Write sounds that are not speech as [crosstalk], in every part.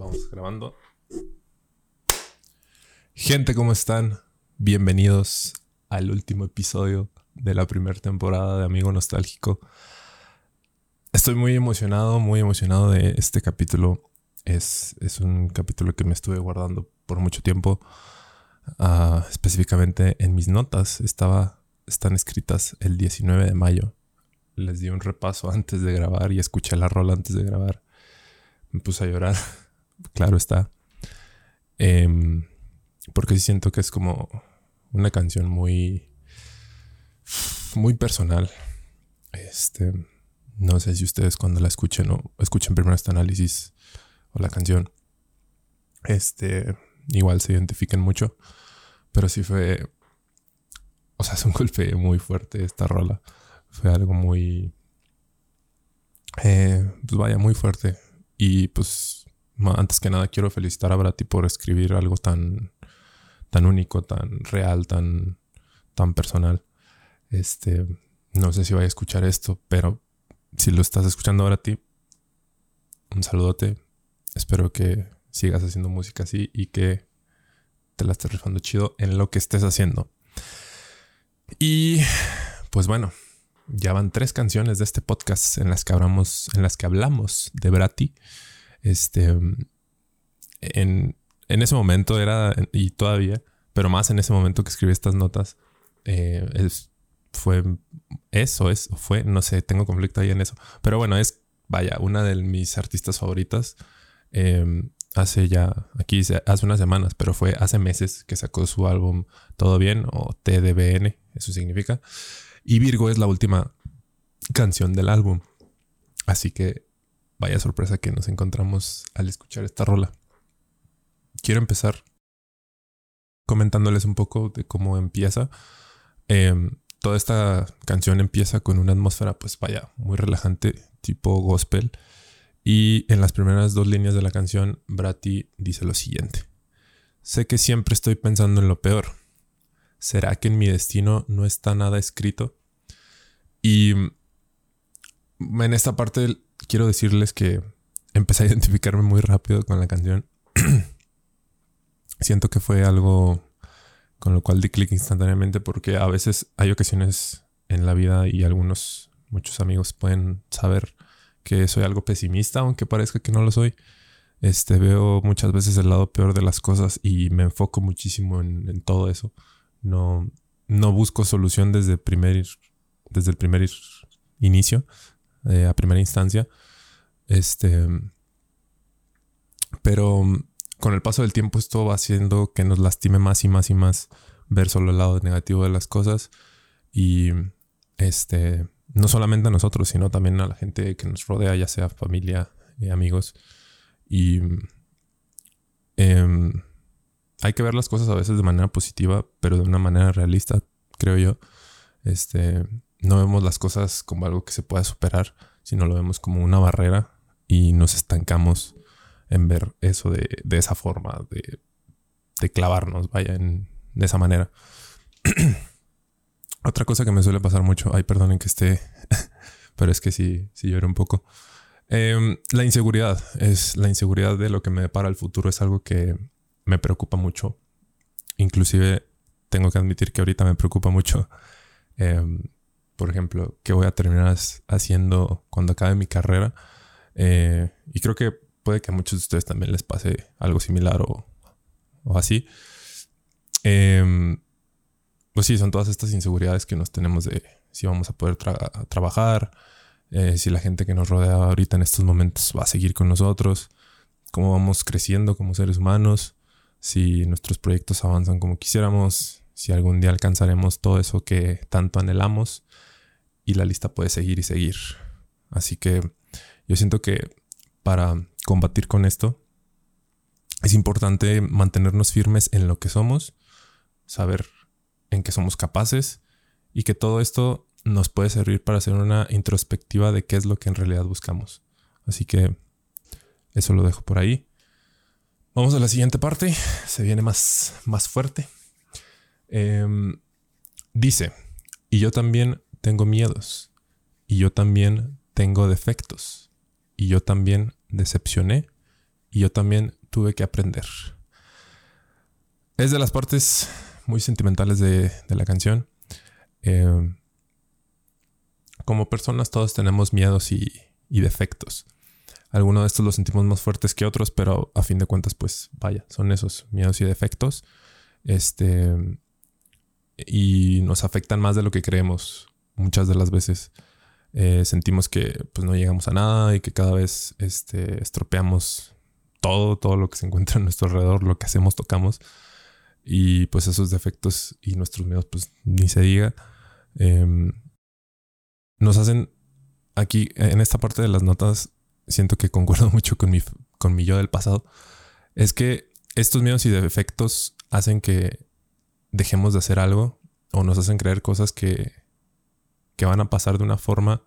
Vamos grabando. Gente, ¿cómo están? Bienvenidos al último episodio de la primera temporada de Amigo Nostálgico. Estoy muy emocionado, muy emocionado de este capítulo. Es, es un capítulo que me estuve guardando por mucho tiempo. Ah, específicamente en mis notas estaba, están escritas el 19 de mayo. Les di un repaso antes de grabar y escuché la rola antes de grabar. Me puse a llorar. Claro está. Em, porque siento que es como una canción muy. muy personal. Este. No sé si ustedes cuando la escuchen o escuchen primero este análisis o la canción. Este. Igual se identifiquen mucho. Pero sí fue. O sea, [laughs] es un golpe muy fuerte esta rola. Fue algo muy. Eh, pues vaya, muy fuerte. Y pues antes que nada quiero felicitar a Brati por escribir algo tan, tan único, tan real, tan, tan personal. Este, no sé si vaya a escuchar esto, pero si lo estás escuchando ahora a ti, un saludote. Espero que sigas haciendo música así y que te la estés rifando chido en lo que estés haciendo. Y pues bueno, ya van tres canciones de este podcast en las que hablamos, en las que hablamos de Brati. Este, en, en ese momento era, y todavía, pero más en ese momento que escribí estas notas, eh, fue eso, es, fue, no sé, tengo conflicto ahí en eso. Pero bueno, es, vaya, una de mis artistas favoritas. Em, hace ya, aquí hace unas semanas, pero fue hace meses que sacó su álbum Todo Bien o TDBN, eso significa. Y Virgo es la última canción del álbum. Así que Vaya sorpresa que nos encontramos al escuchar esta rola. Quiero empezar comentándoles un poco de cómo empieza. Em, toda esta canción empieza con una atmósfera, pues vaya, muy relajante, tipo gospel. Y en las primeras dos líneas de la canción, Brati dice lo siguiente. Sé que siempre estoy pensando en lo peor. ¿Será que en mi destino no está nada escrito? Y en esta parte quiero decirles que empecé a identificarme muy rápido con la canción. [clears throat] Siento que fue algo con lo cual di clic instantáneamente porque a veces hay ocasiones en la vida y algunos, muchos amigos pueden saber que soy algo pesimista, aunque parezca que no lo soy. Este, veo muchas veces el lado peor de las cosas y me enfoco muchísimo en, todo eso. No, no busco solución desde, primer, desde el primer inicio, eh, a primera instancia. Este. Pero con el paso del tiempo esto va haciendo que nos lastime más y más y más ver solo el lado negativo de las cosas. Y este. No solamente a nosotros, sino también a la gente que nos rodea, ya sea familia, y amigos. Y. Em, hay que ver las cosas a veces de manera positiva, pero de una manera realista, creo yo. Este, no vemos las cosas como algo que se pueda superar, sino lo vemos como una barrera y nos estancamos en ver eso de, esa forma, de, clavarnos, vaya, en, de esa manera. [clears throat] Otra cosa que me suele pasar mucho, ay, perdonen que esté, [laughs] pero es que sí, sí lloré un poco. Em, la inseguridad, es la inseguridad de lo que me depara el futuro, es algo que me preocupa mucho. Inclusive tengo que admitir que ahorita me preocupa mucho. Em, por ejemplo, qué voy a terminar haciendo cuando acabe mi carrera. Eh, y creo que puede que a muchos de ustedes también les pase algo similar o, así. Em, pues sí, son todas estas inseguridades que nos tenemos de si vamos a poder trabajar, eh, si la gente que nos rodea ahorita en estos momentos va a seguir con nosotros, cómo vamos creciendo como seres humanos, si nuestros proyectos avanzan como quisiéramos, si algún día alcanzaremos todo eso que tanto anhelamos y la lista puede seguir y seguir. Así que yo siento que para combatir con esto es importante mantenernos firmes en lo que somos, saber en qué somos capaces y que todo esto nos puede servir para hacer una introspectiva de qué es lo que en realidad buscamos. Así que eso lo dejo por ahí. Vamos a la siguiente parte. Se viene más, más fuerte. Em, dice, y yo también tengo miedos y yo también tengo defectos y yo también decepcioné y yo también tuve que aprender. Es de las partes muy sentimentales de, la canción. Eh, como personas todos tenemos miedos y, defectos. Algunos de estos los sentimos más fuertes que otros, pero a fin de cuentas, pues vaya, son esos miedos y defectos. Este. Y nos afectan más de lo que creemos. Muchas de las veces eh, sentimos que pues no llegamos a nada y que cada vez este, estropeamos todo, todo lo que se encuentra a nuestro alrededor, lo que hacemos, tocamos. Y pues esos defectos y nuestros miedos, pues ni se diga. Em, nos hacen aquí, en esta parte de las notas, siento que concuerdo [laughs] mucho con mi, con mi yo del pasado. Es que estos miedos y defectos hacen que dejemos de hacer algo o nos hacen creer cosas que, que van a pasar de una forma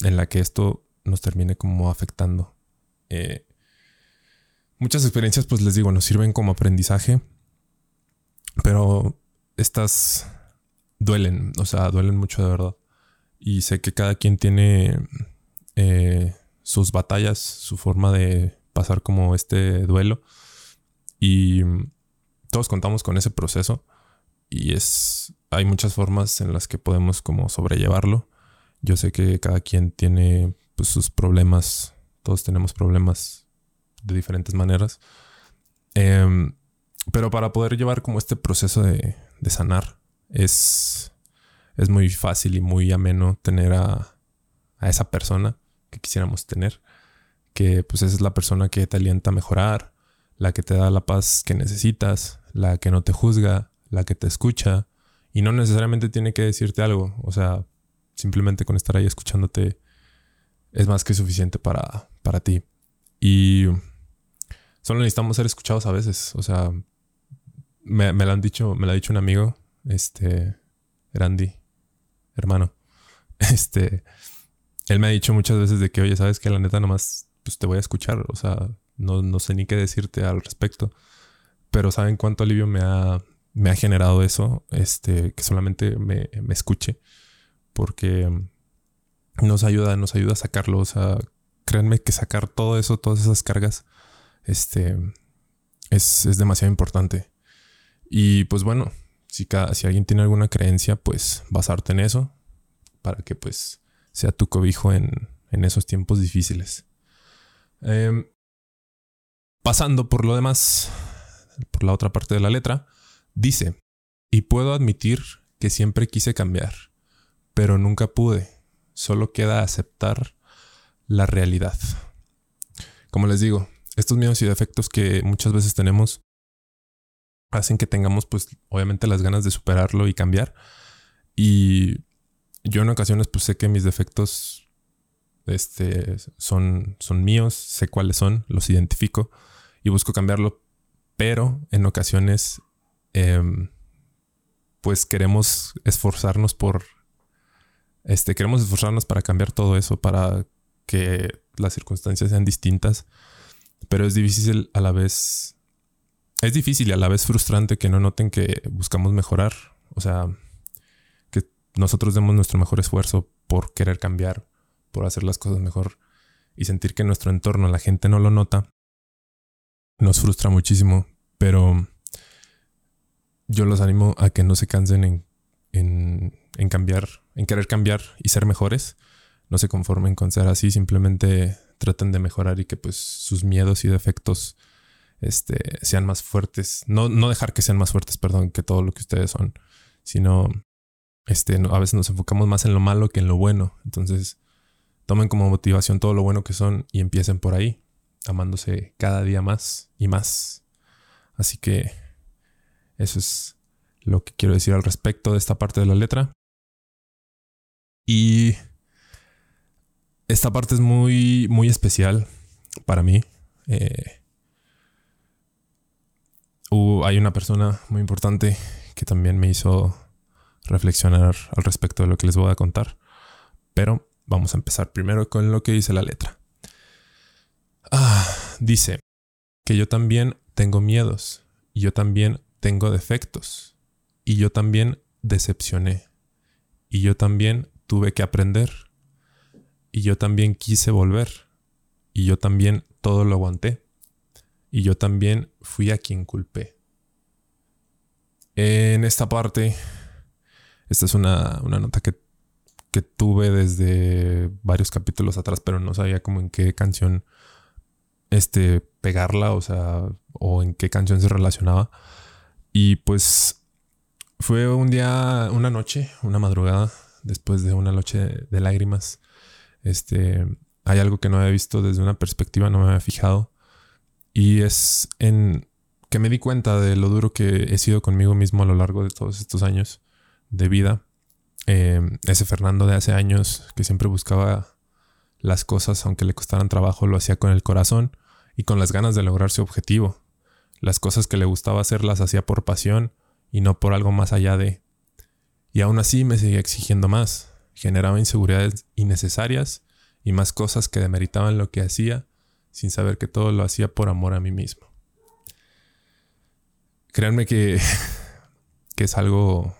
en la que esto nos termine como afectando. Eh, muchas experiencias, pues les digo, nos sirven como aprendizaje, pero estas duelen, o sea, duelen mucho de verdad. Y sé que cada quien tiene eh, sus batallas, su forma de pasar como este duelo. Y todos contamos con ese proceso. Y es. Hay muchas formas en las que podemos como sobrellevarlo. Yo sé que cada quien tiene pues, sus problemas. Todos tenemos problemas de diferentes maneras. Em, pero para poder llevar como este proceso de, de sanar, es, es muy fácil y muy ameno tener a, a esa persona que quisiéramos tener. Que pues esa es la persona que te alienta a mejorar, la que te da la paz que necesitas, la que no te juzga, la que te escucha. Y no necesariamente tiene que decirte algo. O sea, simplemente con estar ahí escuchándote es más que suficiente para, para ti. Y solo necesitamos ser escuchados a veces. O sea, me, me lo han dicho, me lo ha dicho un amigo este, Randy, hermano, [laughs] este, él me ha dicho muchas veces de que, oye, sabes que la neta nomás, pues te voy a escuchar, o sea, no, no sé ni qué decirte al respecto, pero saben cuánto alivio me ha, me ha generado eso, este, que solamente me, me escuche, porque nos ayuda, nos ayuda a sacarlo, o sea, créanme que sacar todo eso, todas esas cargas, este, es, es demasiado importante. Y pues bueno, si, si alguien tiene alguna creencia, pues basarte en eso para que pues sea tu cobijo en, esos tiempos difíciles. Em, pasando por lo demás, por la otra parte de la letra, dice, y puedo admitir que siempre quise cambiar, pero nunca pude, solo queda aceptar la realidad. Como les digo, estos miedos y defectos que muchas veces tenemos hacen que tengamos pues obviamente las ganas de superarlo y cambiar. Y yo en ocasiones pues sé que mis defectos este, son, son míos, sé cuáles son, los identifico y busco cambiarlo, pero en ocasiones em, pues queremos esforzarnos por, este, queremos esforzarnos para cambiar todo eso, para que las circunstancias sean distintas, pero es difícil a la vez es difícil y a la vez frustrante que no noten que buscamos mejorar. O sea, que nosotros demos nuestro mejor esfuerzo por querer cambiar, por hacer las cosas mejor y sentir que nuestro entorno, la gente no lo nota, nos frustra muchísimo. Pero yo los animo a que no se cansen en, en, en cambiar, en querer cambiar y ser mejores. No se conformen con ser así, simplemente traten de mejorar y que pues sus miedos y defectos este, sean más fuertes. No, no dejar que sean más fuertes, perdón, que todo lo que ustedes son, sino este, a veces nos enfocamos más en lo malo que en lo bueno. Entonces, tomen como motivación todo lo bueno que son y empiecen por ahí, amándose cada día más y más. Así que eso es lo que quiero decir al respecto de esta parte de la letra. Y esta parte es muy, muy especial para mí. Eh, hay una persona muy importante que también me hizo reflexionar al respecto de lo que les voy a contar. Pero vamos a empezar primero con lo que dice la letra. Ah, dice que yo también tengo miedos y yo también tengo defectos y yo también decepcioné y yo también tuve que aprender y yo también quise volver y yo también todo lo aguanté. Y yo también fui a quien culpé. En esta parte, esta es una, nota que, que, tuve desde varios capítulos atrás, pero no sabía como en qué canción este, pegarla, o sea, o en qué canción se relacionaba. Y pues fue un día, una noche, una madrugada, después de una noche de lágrimas. Este, hay algo que no había visto desde una perspectiva, no me había fijado. Y es en que me di cuenta de lo duro que he sido conmigo mismo a lo largo de todos estos años de vida. Em, ese Fernando de hace años que siempre buscaba las cosas, aunque le costaran trabajo, lo hacía con el corazón y con las ganas de lograr su objetivo. Las cosas que le gustaba hacer las hacía por pasión y no por algo más allá de. Y aún así me seguía exigiendo más. Generaba inseguridades innecesarias y más cosas que demeritaban lo que hacía sin saber que todo lo hacía por amor a mí mismo. Créanme que, [laughs] que es algo,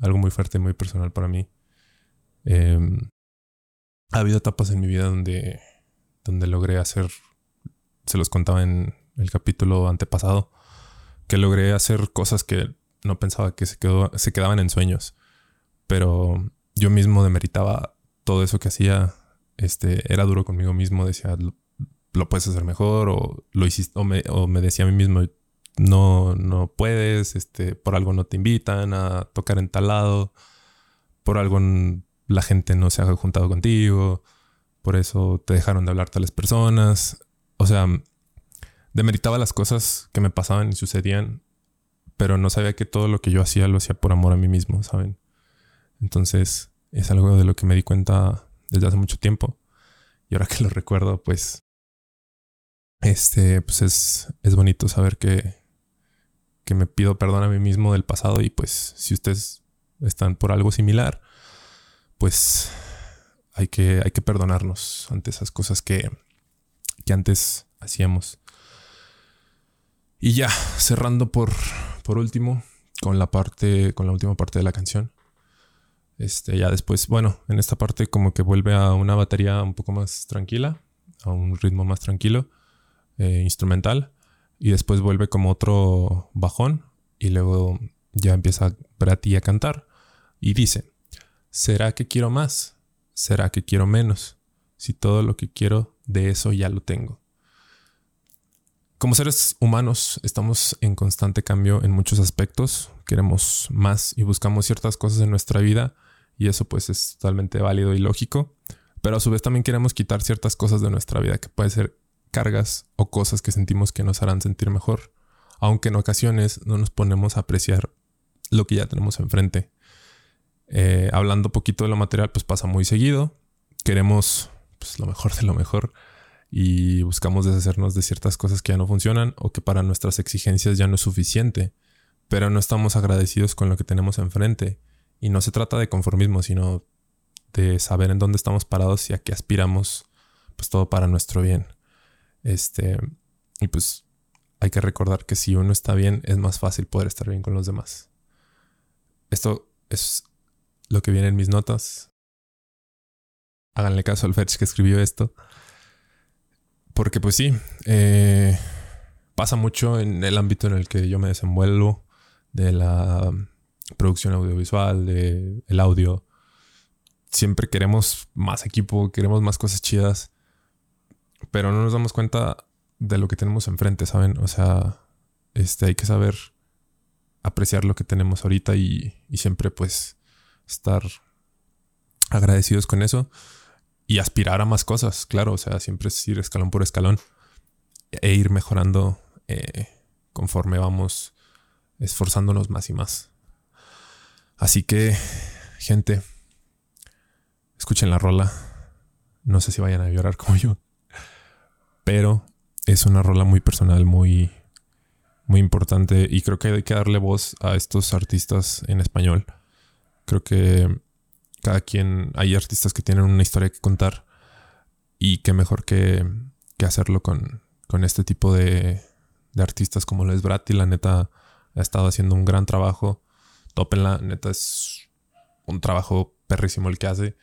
algo muy fuerte, muy personal para mí. Em, ha habido etapas en mi vida donde, donde logré hacer, se los contaba en el capítulo antepasado, que logré hacer cosas que no pensaba que se, quedó, se quedaban en sueños. Pero yo mismo demeritaba todo eso que hacía. Este, era duro conmigo mismo, decía, lo, puedes hacer mejor, o lo hiciste, o me, o me decía a mí mismo, no, no puedes, este, por algo no te invitan a tocar en tal lado, por algo la gente no se ha juntado contigo, por eso te dejaron de hablar tales personas. O sea, demeritaba las cosas que me pasaban y sucedían, pero no sabía que todo lo que yo hacía lo hacía por amor a mí mismo, ¿saben? Entonces, es algo de lo que me di cuenta desde hace mucho tiempo. Y ahora [laughs] que lo recuerdo, pues, este, pues es, es bonito saber que, que me pido perdón a mí mismo del pasado y pues si ustedes están por algo similar, pues hay que, hay que perdonarnos ante esas cosas que, que antes hacíamos. Y ya, cerrando por, por último, con la parte, con la última parte de la canción. Este, ya después, bueno, en esta parte como que vuelve a una batería un poco más tranquila, a un ritmo más tranquilo, eh, instrumental y después vuelve como otro bajón y luego ya empieza Brati a cantar y dice, ¿será que quiero más? ¿Será que quiero menos? Si todo lo que quiero de eso ya lo tengo. Como seres humanos estamos en constante cambio en muchos aspectos, queremos más y buscamos ciertas cosas en nuestra vida y eso pues es totalmente válido y lógico, pero a su vez también queremos quitar ciertas cosas de nuestra vida que puede ser cargas o cosas que sentimos que nos harán sentir mejor, aunque en ocasiones no nos ponemos a apreciar lo que ya tenemos enfrente. Eh, hablando poquito de lo material, pues pasa muy seguido. Queremos pues, lo mejor de lo mejor y buscamos deshacernos de ciertas cosas que ya no funcionan o que para nuestras exigencias ya no es suficiente, pero no estamos agradecidos con lo que tenemos enfrente. Y no se trata de conformismo, sino de saber en dónde estamos parados y a qué aspiramos, pues todo para nuestro bien. Este, y pues hay que recordar que si uno está bien, es más fácil poder estar bien con los demás. Esto es lo que viene en mis notas. Háganle caso al Fetch que escribió esto. Porque pues sí, eh, pasa mucho en el ámbito en el que yo me desenvuelvo, de la producción audiovisual, de el audio. Siempre queremos más equipo, queremos más cosas chidas pero no nos damos cuenta de lo que tenemos enfrente, ¿saben? O sea, este, hay que saber apreciar lo que tenemos ahorita y, siempre pues estar agradecidos con eso y aspirar a más cosas, claro, o sea, siempre es ir escalón por escalón e ir mejorando eh, conforme vamos esforzándonos más y más. Así que, gente, escuchen la rola. No sé si vayan a llorar como yo pero es una rola muy personal, muy, muy importante y creo que hay que darle voz a estos artistas en español. Creo que cada quien, hay artistas que tienen una historia que contar y qué mejor que, hacerlo con, este tipo de, artistas como lo es Bratti. La neta ha estado haciendo un gran trabajo. Tópenla, neta es un trabajo perrísimo el que hace.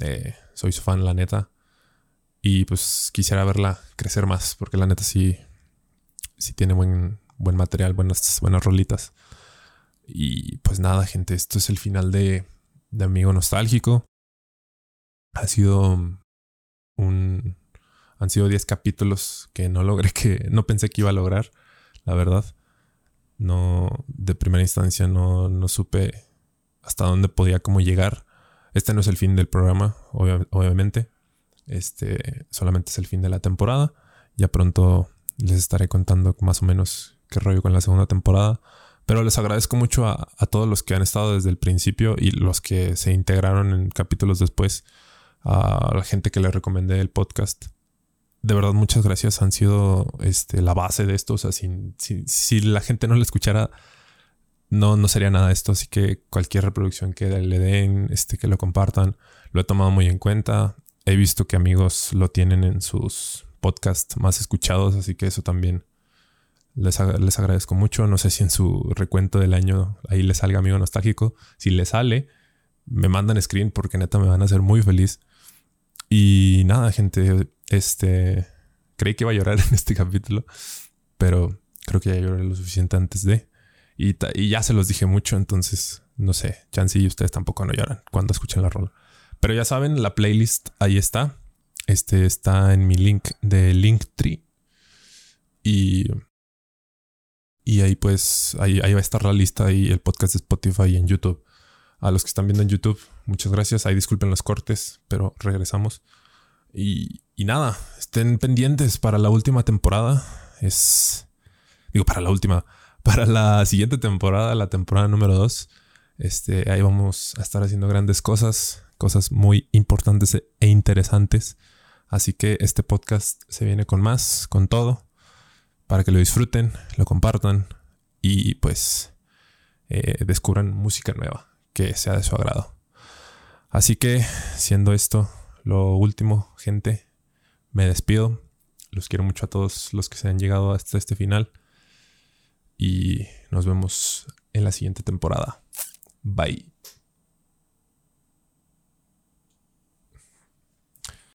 Eh, soy su fan, la neta. Y pues quisiera verla crecer más, porque la neta sí, sí tiene buen, buen material, buenas, buenas rolitas. Y pues nada, gente, esto es el final de, de Amigo Nostálgico. Ha sido un. Han sido 10 capítulos que no logré que. No pensé que iba a lograr, la verdad. No. De primera instancia no, no supe hasta dónde podía como llegar. Este no es el fin del programa, obviamente. Este solamente es el fin de la temporada. Ya pronto les estaré contando más o menos qué rollo con la segunda temporada. Pero les agradezco mucho a, todos los que han estado desde el principio y los que se integraron en capítulos después. A la gente que le recomendé el podcast. De verdad, muchas gracias. Han sido este, la base de esto. O sea, si la gente no lo escuchara, no, no sería nada esto. Así que cualquier reproducción que le den, este, que lo compartan, lo he tomado muy en cuenta. He visto que amigos lo tienen en sus podcasts más escuchados, así que eso también les, agradezco mucho. No sé si en su recuento del año ahí le salga amigo nostálgico. Si le sale, me mandan screen porque neta me van a hacer muy feliz. Y nada, gente, este creí que iba a llorar [laughs] en este capítulo, pero creo que ya lloré lo suficiente antes de. Y, y ya se los dije mucho, entonces no sé, chance y ustedes tampoco no lloran cuando escuchen la rola. Pero ya saben, la playlist ahí está. Este está en mi link de Linktree. Y y ahí pues, ahí, ahí va a estar la lista y el podcast de Spotify y en YouTube. A los que están viendo en YouTube, muchas gracias. Ahí disculpen los cortes, pero regresamos. Y, y nada, estén pendientes para la última temporada. Es... Digo, para la última. [laughs] Para la siguiente temporada, la temporada número 2. Este, ahí vamos a estar haciendo grandes cosas. Cosas muy importantes e interesantes. Así que este podcast se viene con más, con todo para que lo disfruten, lo compartan y pues eh, descubran música nueva que sea de su agrado. Así que, siendo esto lo último, gente, me despido. Los quiero mucho a todos los que se han llegado hasta este final. Y nos vemos en la siguiente temporada. Bye.